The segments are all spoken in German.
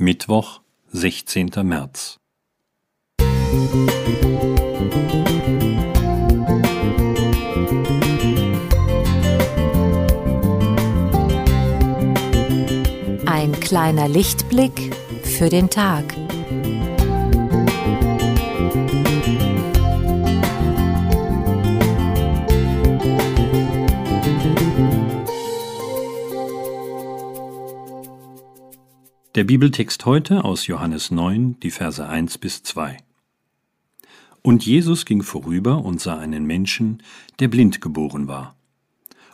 Mittwoch, 16. März. Ein kleiner Lichtblick für den Tag. Der Bibeltext heute aus Johannes 9, die Verse 1 bis 2. Und Jesus ging vorüber und sah einen Menschen, der blind geboren war.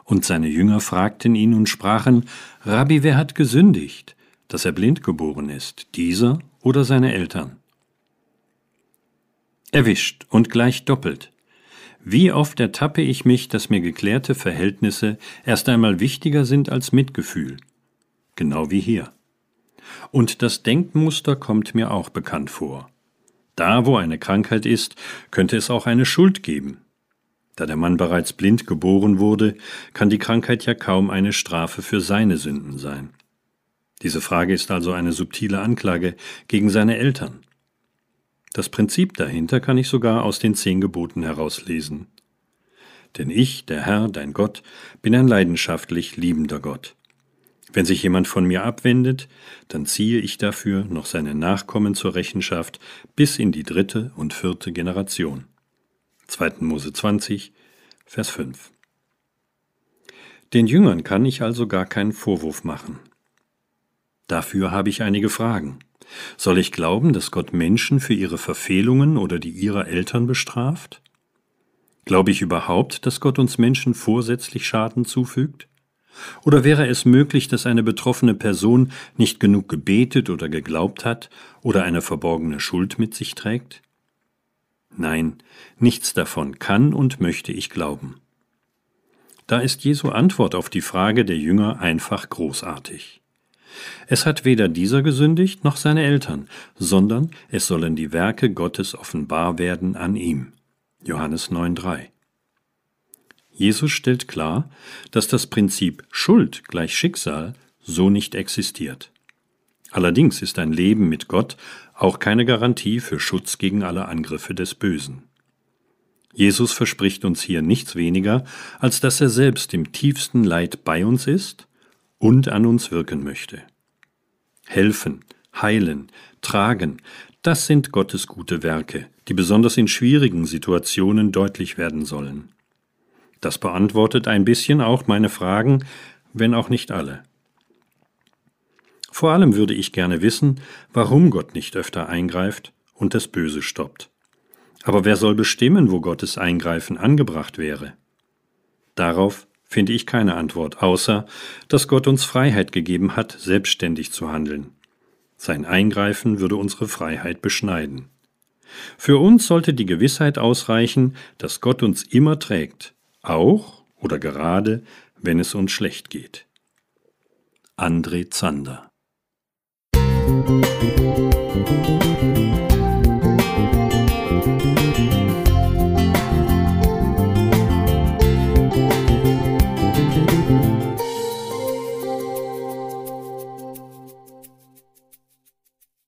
Und seine Jünger fragten ihn und sprachen, Rabbi, wer hat gesündigt, dass er blind geboren ist, dieser oder seine Eltern? Erwischt und gleich doppelt. Wie oft ertappe ich mich, dass mir geklärte Verhältnisse erst einmal wichtiger sind als Mitgefühl. Genau wie hier. Und das Denkmuster kommt mir auch bekannt vor. Da, wo eine Krankheit ist, könnte es auch eine Schuld geben. Da der Mann bereits blind geboren wurde, kann die Krankheit ja kaum eine Strafe für seine Sünden sein. Diese Frage ist also eine subtile Anklage gegen seine Eltern. Das Prinzip dahinter kann ich sogar aus den zehn Geboten herauslesen. Denn ich, der Herr, dein Gott, bin ein leidenschaftlich liebender Gott. Wenn sich jemand von mir abwendet, dann ziehe ich dafür noch seine Nachkommen zur Rechenschaft bis in die dritte und vierte Generation. 2. Mose 20, Vers 5. Den Jüngern kann ich also gar keinen Vorwurf machen. Dafür habe ich einige Fragen. Soll ich glauben, dass Gott Menschen für ihre Verfehlungen oder die ihrer Eltern bestraft? Glaube ich überhaupt, dass Gott uns Menschen vorsätzlich Schaden zufügt? Oder wäre es möglich, dass eine betroffene Person nicht genug gebetet oder geglaubt hat oder eine verborgene Schuld mit sich trägt? Nein, nichts davon kann und möchte ich glauben. Da ist Jesu Antwort auf die Frage der Jünger einfach großartig. Es hat weder dieser gesündigt noch seine Eltern, sondern es sollen die Werke Gottes offenbar werden an ihm. Johannes 9,3 Jesus stellt klar, dass das Prinzip Schuld gleich Schicksal so nicht existiert. Allerdings ist ein Leben mit Gott auch keine Garantie für Schutz gegen alle Angriffe des Bösen. Jesus verspricht uns hier nichts weniger, als dass er selbst im tiefsten Leid bei uns ist und an uns wirken möchte. Helfen, heilen, tragen, das sind Gottes gute Werke, die besonders in schwierigen Situationen deutlich werden sollen. Das beantwortet ein bisschen auch meine Fragen, wenn auch nicht alle. Vor allem würde ich gerne wissen, warum Gott nicht öfter eingreift und das Böse stoppt. Aber wer soll bestimmen, wo Gottes Eingreifen angebracht wäre? Darauf finde ich keine Antwort, außer dass Gott uns Freiheit gegeben hat, selbstständig zu handeln. Sein Eingreifen würde unsere Freiheit beschneiden. Für uns sollte die Gewissheit ausreichen, dass Gott uns immer trägt, auch oder gerade, wenn es uns schlecht geht. André Zander Musik